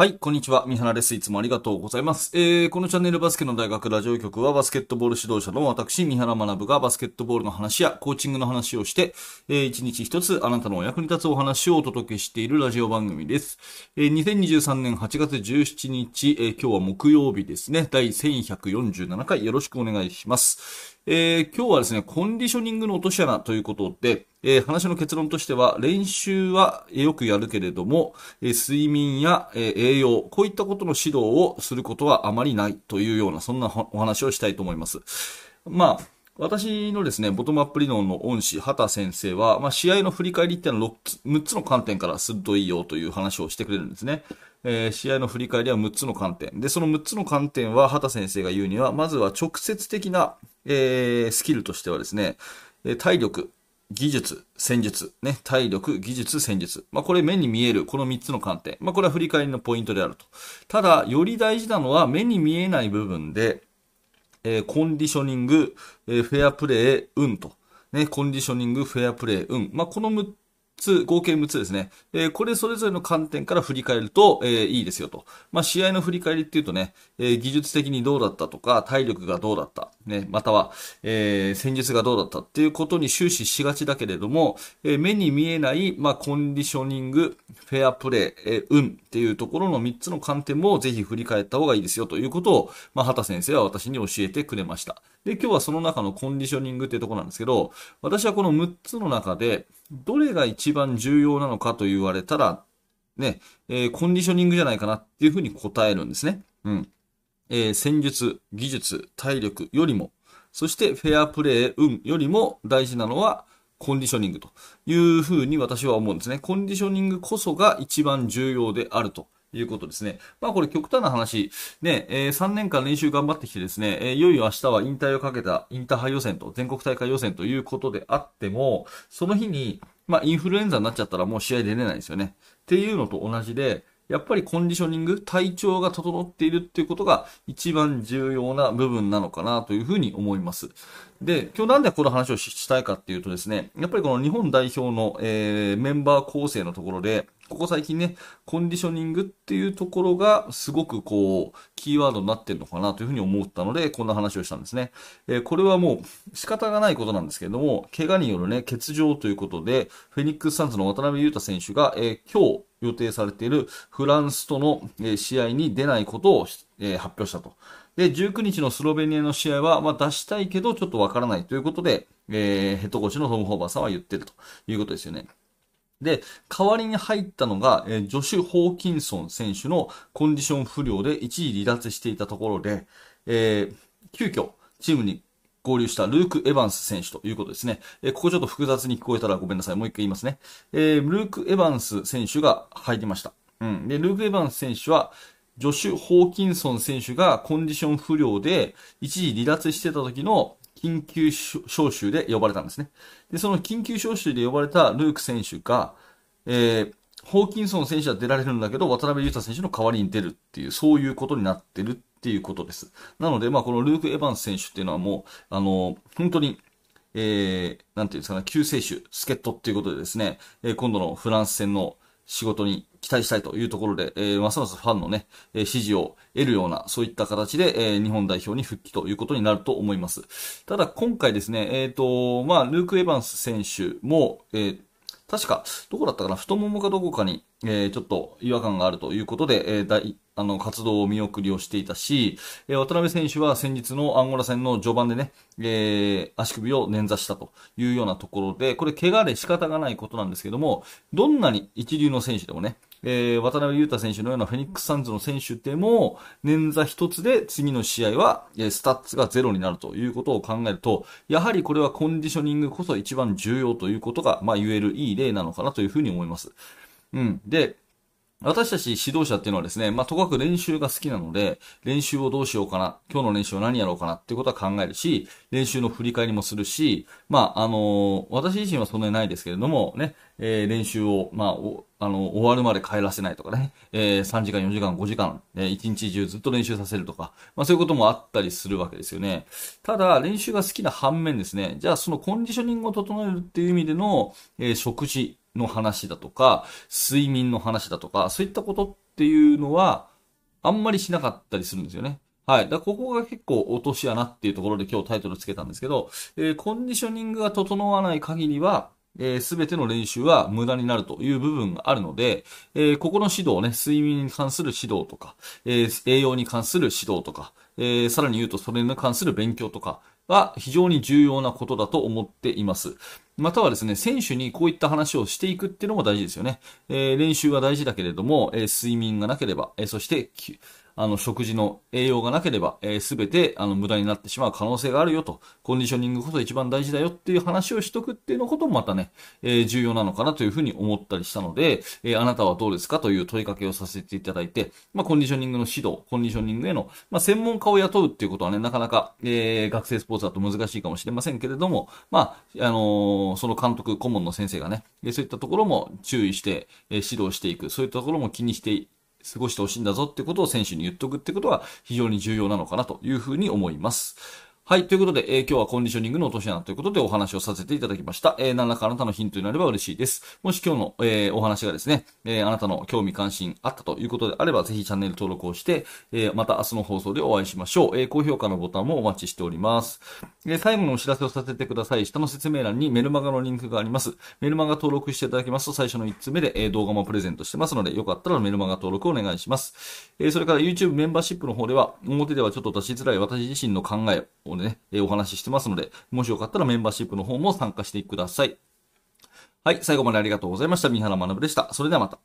はい、こんにちは。三原です。いつもありがとうございます。えー、このチャンネルバスケの大学ラジオ局はバスケットボール指導者の私、三原学がバスケットボールの話やコーチングの話をして、えー、一日一つあなたのお役に立つお話をお届けしているラジオ番組です。えー、2023年8月17日、えー、今日は木曜日ですね。第1147回よろしくお願いします。えー、今日はですね、コンディショニングの落とし穴ということで、えー、話の結論としては、練習はよくやるけれども、えー、睡眠や、え栄養、こういったことの指導をすることはあまりないというような、そんなお話をしたいと思います。まあ、私のですね、ボトムアップ理論の恩師、畑先生は、まあ、試合の振り返りっていうのは 6, 6つの観点からするといいよという話をしてくれるんですね。えー、試合の振り返りは6つの観点。で、その6つの観点は、畑先生が言うには、まずは直接的な、えー、スキルとしてはですね、体力、技術、戦術、ね、体力、技術、戦術。まあ、これ目に見える、この3つの観点。まあ、これは振り返りのポイントであると。ただ、より大事なのは目に見えない部分で、えー、コンディショニング、えー、フェアプレー、運と。ね、コンディショニング、フェアプレー、運。まあ、この6つ、合計6つですね。えー、これそれぞれの観点から振り返ると、えー、いいですよと。まあ、試合の振り返りっていうとね、えー、技術的にどうだったとか、体力がどうだった、ね、または、え、戦術がどうだったっていうことに終始しがちだけれども、え、目に見えない、まあ、コンディショニング、フェアプレー、え、運っていうところの3つの観点もぜひ振り返った方がいいですよということを、まあ、畑先生は私に教えてくれました。で、今日はその中のコンディショニングっていうところなんですけど、私はこの6つの中で、どれが一番重要なのかと言われたら、ね、えー、コンディショニングじゃないかなっていうふうに答えるんですね。うん。えー、戦術、技術、体力よりも、そしてフェアプレー、運よりも大事なのは、コンディショニングというふうに私は思うんですね。コンディショニングこそが一番重要であるということですね。まあこれ極端な話、ね、えー、3年間練習頑張ってきてですね、えー、いよいよ明日は引退をかけたインターハイ予選と全国大会予選ということであっても、その日に、まあインフルエンザになっちゃったらもう試合出れないですよね。っていうのと同じで、やっぱりコンディショニング、体調が整っているっていうことが一番重要な部分なのかなというふうに思います。で、今日なんでこの話をしたいかっていうとですね、やっぱりこの日本代表の、えー、メンバー構成のところで、ここ最近ね、コンディショニングっていうところがすごくこう、キーワードになってるのかなというふうに思ったので、こんな話をしたんですね。えー、これはもう仕方がないことなんですけれども、怪我によるね、欠場ということで、フェニックスサンズの渡辺裕太選手が、えー、今日、予定されているフランスとのえ試合に出ないことをえ発表したと。で、19日のスロベニアの試合は、まあ、出したいけどちょっとわからないということで、えー、ヘッドコーチのトム・ホーバーさんは言ってるということですよね。で、代わりに入ったのが、えー、ジョシュ・ホーキンソン選手のコンディション不良で一時離脱していたところで、えー、急遽、チームに合流したルーク・エヴァンス選手ということですね。えー、ここちょっと複雑に聞こえたらごめんなさい。もう一回言いますね。えー、ルーク・エヴァンス選手が入りました。うん。で、ルーク・エヴァンス選手は、ジョシュ・ホーキンソン選手がコンディション不良で一時離脱してた時の緊急招集で呼ばれたんですね。で、その緊急招集で呼ばれたルーク選手が、えー、ホーキンソン選手は出られるんだけど、渡辺裕太選手の代わりに出るっていう、そういうことになってるっていうことです。なので、まあ、このルーク・エヴァンス選手っていうのはもう、あの、本当に、えー、なんていうんですかね、救世主、助っ人っていうことでですね、えー、今度のフランス戦の仕事に期待したいというところで、えー、ますますファンのね、えー、支持を得るような、そういった形で、えー、日本代表に復帰ということになると思います。ただ、今回ですね、えっ、ー、と、まあ、ルーク・エヴァンス選手も、えー、確か、どこだったかな太ももかどこかに、えー、ちょっと違和感があるということで、えー、大、あの、活動を見送りをしていたし、えー、渡辺選手は先日のアンゴラ戦の序盤でね、えー、足首を捻挫したというようなところで、これ怪我で仕方がないことなんですけども、どんなに一流の選手でもね、えー、渡辺裕太選手のようなフェニックスサンズの選手でも、捻挫一つで次の試合は、えスタッツがゼロになるということを考えると、やはりこれはコンディショニングこそ一番重要ということが、まあ、言えるいい例なのかなというふうに思います。うん。で、私たち指導者っていうのはですね、まあ、とかく練習が好きなので、練習をどうしようかな、今日の練習は何やろうかなっていうことは考えるし、練習の振り返りもするし、まあ、あのー、私自身はそんなにないですけれども、ね、えー、練習を、まあ、あの、終わるまで帰らせないとかね、えー、3時間、4時間、5時間、えー、1日中ずっと練習させるとか、まあそういうこともあったりするわけですよね。ただ、練習が好きな反面ですね、じゃあそのコンディショニングを整えるっていう意味での、えー、食事、の話だとか、睡眠の話だとか、そういったことっていうのは、あんまりしなかったりするんですよね。はい。だここが結構落とし穴っていうところで今日タイトルつけたんですけど、えー、コンディショニングが整わない限りは、す、え、べ、ての練習は無駄になるという部分があるので、えー、ここの指導ね、睡眠に関する指導とか、えー、栄養に関する指導とか、え、さらに言うとそれに関する勉強とかは非常に重要なことだと思っています。またはですね、選手にこういった話をしていくっていうのも大事ですよね。え、練習は大事だけれども、え、睡眠がなければ、え、そして、あの、食事の栄養がなければ、えー、全て、あの、無駄になってしまう可能性があるよと、コンディショニングこそ一番大事だよっていう話をしとくっていうのこともまたね、えー、重要なのかなというふうに思ったりしたので、えー、あなたはどうですかという問いかけをさせていただいて、まあ、コンディショニングの指導、コンディショニングへの、まあ、専門家を雇うっていうことはね、なかなか、えー、学生スポーツだと難しいかもしれませんけれども、まあ、あの、その監督、顧問の先生がね、そういったところも注意して、え、指導していく、そういったところも気にして過ごしてほしいんだぞってことを選手に言っとくってことは非常に重要なのかなというふうに思います。はい。ということで、えー、今日はコンディショニングの落とし穴ということでお話をさせていただきました。えー、何らかあなたのヒントになれば嬉しいです。もし今日の、えー、お話がですね、え、あなたの興味関心あったということであれば、ぜひチャンネル登録をして、え、また明日の放送でお会いしましょう。え、高評価のボタンもお待ちしております。え、最後のお知らせをさせてください。下の説明欄にメルマガのリンクがあります。メルマガ登録していただきますと、最初の1つ目で、えー、動画もプレゼントしてますので、よかったらメルマガ登録お願いします。え、それから YouTube メンバーシップの方では、表ではちょっと出しづらい私自身の考えをね、えー、お話ししてますので、もしよかったらメンバーシップの方も参加してください。はい、最後までありがとうございました。三原学でした。それではまた。